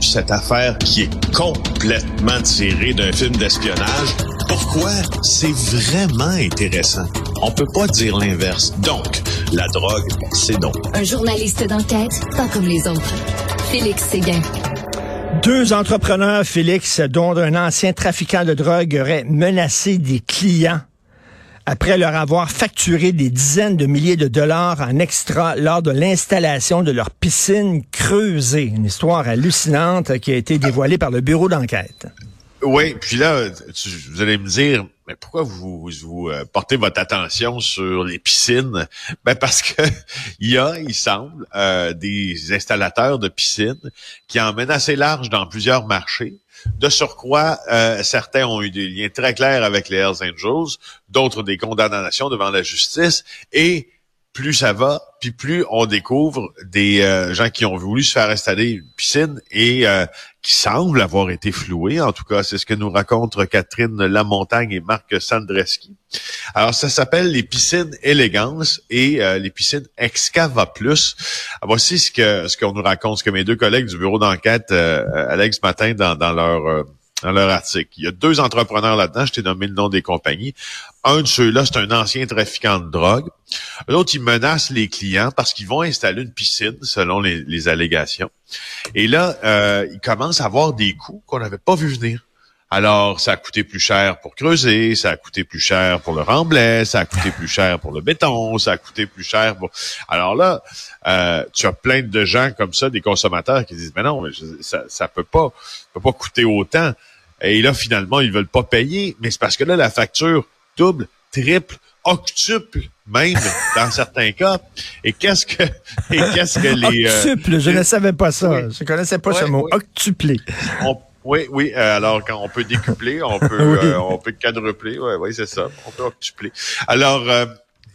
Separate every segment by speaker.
Speaker 1: cette affaire qui est complètement tirée d'un film d'espionnage. Pourquoi? C'est vraiment intéressant. On peut pas dire l'inverse. Donc, la drogue, c'est non.
Speaker 2: Un journaliste d'enquête, pas comme les autres. Félix Séguin.
Speaker 3: Deux entrepreneurs, Félix, dont un ancien trafiquant de drogue aurait menacé des clients après leur avoir facturé des dizaines de milliers de dollars en extra lors de l'installation de leur piscine creusée. Une histoire hallucinante qui a été dévoilée par le bureau d'enquête.
Speaker 1: Oui, puis là, vous allez me dire, mais pourquoi vous, vous euh, portez votre attention sur les piscines? Ben parce que il y a, il semble, euh, des installateurs de piscines qui emmènent assez large dans plusieurs marchés. De surcroît, euh, certains ont eu des liens très clairs avec les Hells Angels, d'autres des condamnations devant la justice, et plus ça va, puis plus on découvre des euh, gens qui ont voulu se faire installer une piscine et euh, qui semblent avoir été floués. En tout cas, c'est ce que nous racontent Catherine Lamontagne et Marc Sandreski. Alors, ça s'appelle les piscines élégance et euh, les piscines Excava Plus. voici ce que ce qu'on nous raconte, ce que mes deux collègues du bureau d'enquête, Alex Matin, dans, dans leur dans leur article. Il y a deux entrepreneurs là-dedans, je t'ai nommé le nom des compagnies. Un de ceux-là, c'est un ancien trafiquant de drogue. L'autre, il menace les clients parce qu'ils vont installer une piscine, selon les, allégations. Et là, euh, il commence à avoir des coûts qu'on n'avait pas vu venir. Alors, ça a coûté plus cher pour creuser, ça a coûté plus cher pour le remblai, ça a coûté plus cher pour le béton, ça a coûté plus cher pour... Alors là, euh, tu as plein de gens comme ça, des consommateurs qui disent, mais non, ça, ça peut pas, peut pas coûter autant. Et là, finalement, ils veulent pas payer, mais c'est parce que là, la facture double, triple, octuple même dans certains cas. Et qu'est-ce que et qu'est-ce que les
Speaker 3: euh, octuple, je ne savais pas ça. Je connaissais pas ce mot octuplé.
Speaker 1: Oui, oui. Euh, alors quand on peut décupler, on peut euh, on peut quadrupler. Oui, oui, c'est ça. On peut octupler. Alors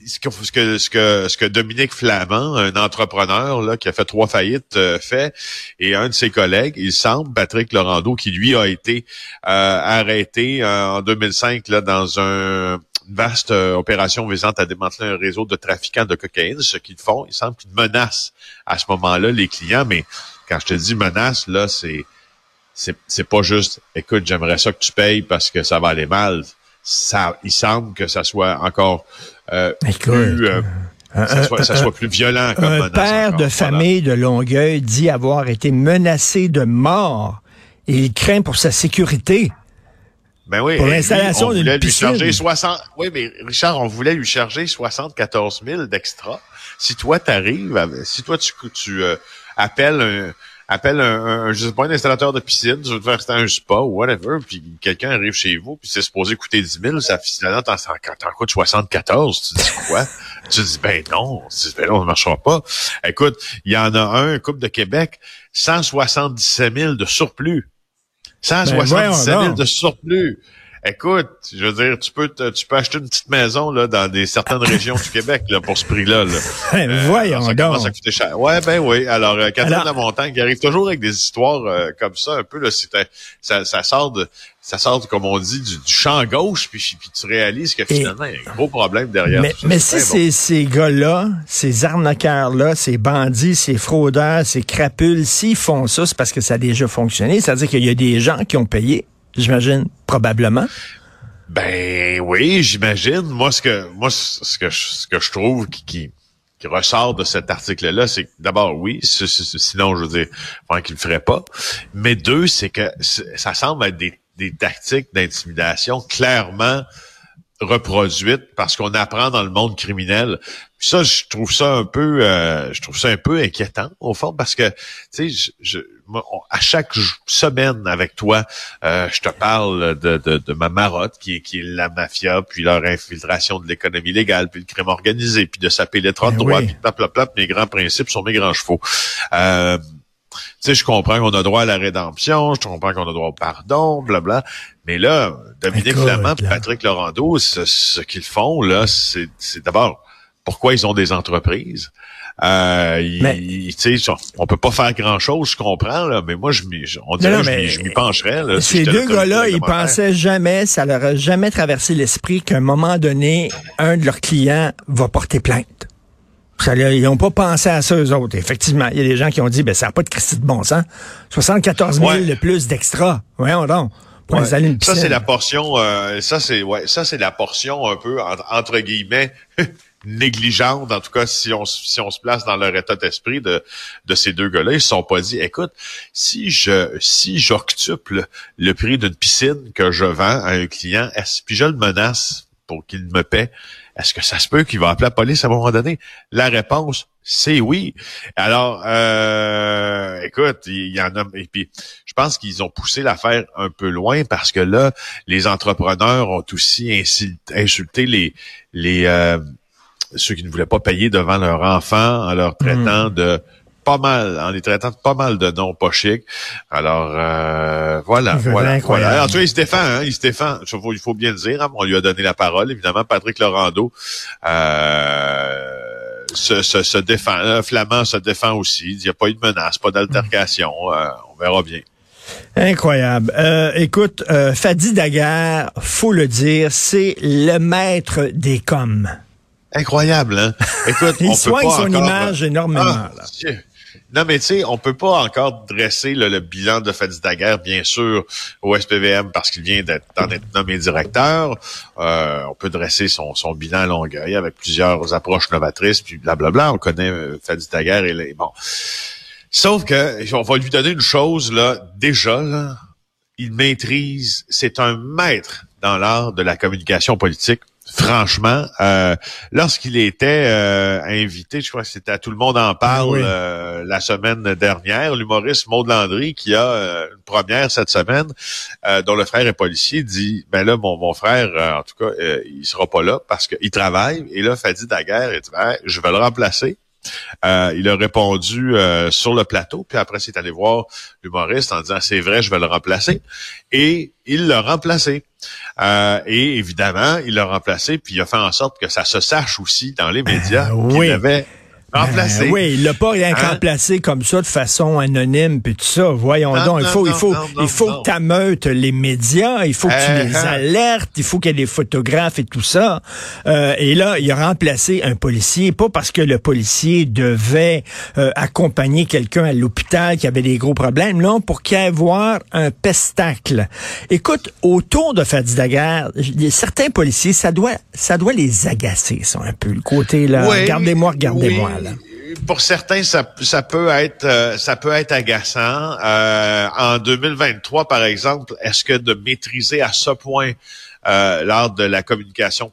Speaker 1: ce que, ce que, ce que, ce que Dominique Flamand, un entrepreneur là, qui a fait trois faillites, euh, fait, et un de ses collègues, il semble, Patrick Laurando, qui lui a été euh, arrêté euh, en 2005 là, dans un, une vaste opération visant à démanteler un réseau de trafiquants de cocaïne. Ce qu'ils font, il semble qu'ils menacent à ce moment-là les clients, mais quand je te dis menace, là, c'est c'est, c'est pas juste écoute, j'aimerais ça que tu payes parce que ça va aller mal. Ça, il semble que ça soit encore euh, plus, euh, ça, soit, ça soit, plus violent comme
Speaker 3: Un père de famille de Longueuil dit avoir été menacé de mort et il craint pour sa sécurité.
Speaker 1: Ben oui,
Speaker 3: pour l'installation d'une piscine.
Speaker 1: Lui charger 60... Oui, mais Richard, on voulait lui charger 74 000 d'extra. Si toi, t'arrives, si toi, tu, tu euh, appelles un appelle un, un, je sais pas, un installateur de piscine, tu veux te faire un spa ou whatever, puis quelqu'un arrive chez vous, puis c'est supposé coûter 10 000, ça finalement t'en, t'en coûte 74, tu dis quoi? tu dis, ben non, tu dis, ben non, ça marchera pas. Écoute, il y en a un, un couple de Québec, 177 000 de surplus. 177 000 ben de surplus. Écoute, je veux dire, tu peux tu peux acheter une petite maison là dans des certaines régions du Québec là pour ce prix-là. Là.
Speaker 3: Ben, euh, voyons ça donc.
Speaker 1: Ça coûter cher. Ouais, ben oui. Alors, euh, Catherine Alors... Montagne qui arrive toujours avec des histoires euh, comme ça, un peu là, ça, ça sort de ça sort, comme on dit, du, champ gauche, puis, puis, tu réalises que finalement, il y a un gros problème derrière
Speaker 3: mais, Mais si ces, ces gars-là, ces arnaqueurs-là, ces bandits, ces fraudeurs, ces crapules, s'ils font ça, c'est parce que ça a déjà fonctionné. C'est-à-dire qu'il y a des gens qui ont payé j'imagine, probablement.
Speaker 1: Ben oui, j'imagine. Moi, ce que moi, ce que je, ce que je trouve qui, qui, ressort de cet article-là, c'est que d'abord, oui, sinon, je veux dire, qu'il le ferait pas. Mais deux, c'est que ça semble être des, des tactiques d'intimidation clairement reproduites parce qu'on apprend dans le monde criminel. Puis ça, je trouve ça un peu, euh, je trouve ça un peu inquiétant au fond parce que, tu sais, je, à chaque semaine avec toi, euh, je te parle de, de, de, ma marotte qui est, qui est la mafia, puis leur infiltration de l'économie légale, puis le crime organisé, puis de saper les de droit, puis plap, plap, plap, mes grands principes sont mes grands chevaux. Euh, tu sais, je comprends qu'on a droit à la rédemption, je comprends qu'on a droit au pardon, blabla. Mais là, Dominique Flamand Patrick Laurando, ce, ce qu'ils font, là, c'est d'abord pourquoi ils ont des entreprises. Euh, mais, on peut pas faire grand chose, je comprends, là, mais moi, je on dirait je m'y pencherais. Là,
Speaker 3: ces deux gars-là, ils pensaient jamais, ça leur a jamais traversé l'esprit qu'à un moment donné, un de leurs clients va porter plainte. ils n'ont pas pensé à ça, eux autres. Effectivement, il y a des gens qui ont dit, ben, ça n'a pas de Christie de bon sens. 74 000 de plus d'extra. Voyons donc.
Speaker 1: Pour ça, c'est la portion, euh, ça, c'est, ouais, ça, c'est la portion un peu, entre, guillemets, négligente, en tout cas, si on, si on se place dans leur état d'esprit de, de ces deux gars-là, ils se sont pas dit, écoute, si je, si j'octuple le prix d'une piscine que je vends à un client, est-ce, puis je le menace pour qu'il me paie, est-ce que ça se peut qu'il va appeler la police à un moment donné? La réponse, c'est oui. Alors, euh, écoute, il y en a, et puis je pense qu'ils ont poussé l'affaire un peu loin parce que là, les entrepreneurs ont aussi insulté les les euh, ceux qui ne voulaient pas payer devant leur enfant en leur traitant hmm. de pas mal, en les traitant de pas mal de noms pas chics. Alors euh, voilà, voilà, voilà. En tout cas, il se défend, hein, il se défend. Il faut, bien le dire. Hein, on lui a donné la parole, évidemment. Patrick Laurando euh, se, se, défend. Flamand se défend aussi. Il n'y a pas eu de menace, pas d'altercation. Euh, on verra bien.
Speaker 3: Incroyable. Euh, écoute, euh, Fadi Daguerre, faut le dire, c'est le maître des coms.
Speaker 1: Incroyable, hein? Écoute,
Speaker 3: il soigne son image énormément. Ah, là.
Speaker 1: Non, mais tu sais, on peut pas encore dresser le bilan de Fadi Daguerre, bien sûr, au SPVM parce qu'il vient d'être nommé directeur. Euh, on peut dresser son, bilan à Longueuil avec plusieurs approches novatrices, puis blablabla. On connaît euh, Fadi Daguerre et les, bon. Sauf que on va lui donner une chose là, déjà là, il maîtrise, c'est un maître dans l'art de la communication politique franchement, euh, lorsqu'il était euh, invité, je crois que c'était à Tout le monde en parle euh, la semaine dernière, l'humoriste Maud Landry, qui a une première cette semaine, dont le frère est policier, dit, ben là, mon, mon frère, en tout cas, il sera pas là parce qu'il travaille. Et là, Fadi Daguerre, il dit, ben, je vais le remplacer. Il a répondu sur le plateau, puis après, c'est allé voir l'humoriste en disant, c'est vrai, je vais le remplacer. Et il l'a remplacé. Euh, et évidemment, il l'a remplacé, puis il a fait en sorte que ça se sache aussi dans les médias
Speaker 3: euh, qu'il avait remplacé. oui, il l'a pas rien hein? remplacé comme ça de façon anonyme puis tout ça. Voyons donc, il faut il faut il faut que tu les médias, il faut que tu les uh-huh. alertes, il faut qu'il y ait des photographes et tout ça. Euh, et là, il a remplacé un policier pas parce que le policier devait euh, accompagner quelqu'un à l'hôpital qui avait des gros problèmes, non, pour qu'il y ait voir un pestacle. Écoute, autour de Fadi Daguerre, certains policiers, ça doit ça doit les agacer ça un peu le côté là, regardez-moi, regardez-moi
Speaker 1: pour certains, ça, ça peut être euh, ça peut être agaçant. Euh, en 2023, par exemple, est-ce que de maîtriser à ce point euh, l'art de la communication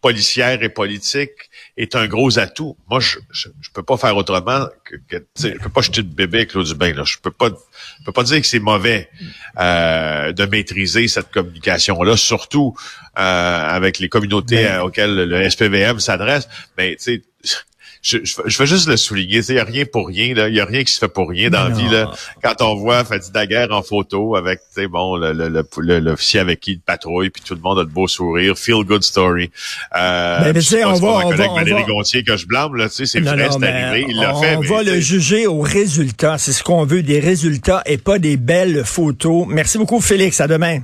Speaker 1: policière et politique est un gros atout? Moi, je, je, peux pas faire autrement que, que je peux pas jeter de bébé avec l'eau du bain. Là. Je peux pas, je peux pas dire que c'est mauvais euh, de maîtriser cette communication-là, surtout euh, avec les communautés ben auxquelles le SPVM s'adresse. Mais tu sais je, je, veux juste le souligner. Il n'y a rien pour rien. Il n'y a rien qui se fait pour rien dans la vie. Là. Quand on voit Fadi Daguerre en photo avec bon, l'officier le, le, avec qui il patrouille, puis tout le monde a de beaux sourires. Feel good story.
Speaker 3: Euh, mais, mais on va, on va,
Speaker 1: Valérie Gontier que je blâme, là, c'est vrai, c'est arrivé. Il l'a
Speaker 3: fait. On va le juger aux résultats. C'est ce qu'on veut, des résultats et pas des belles photos. Merci beaucoup, Félix. À demain.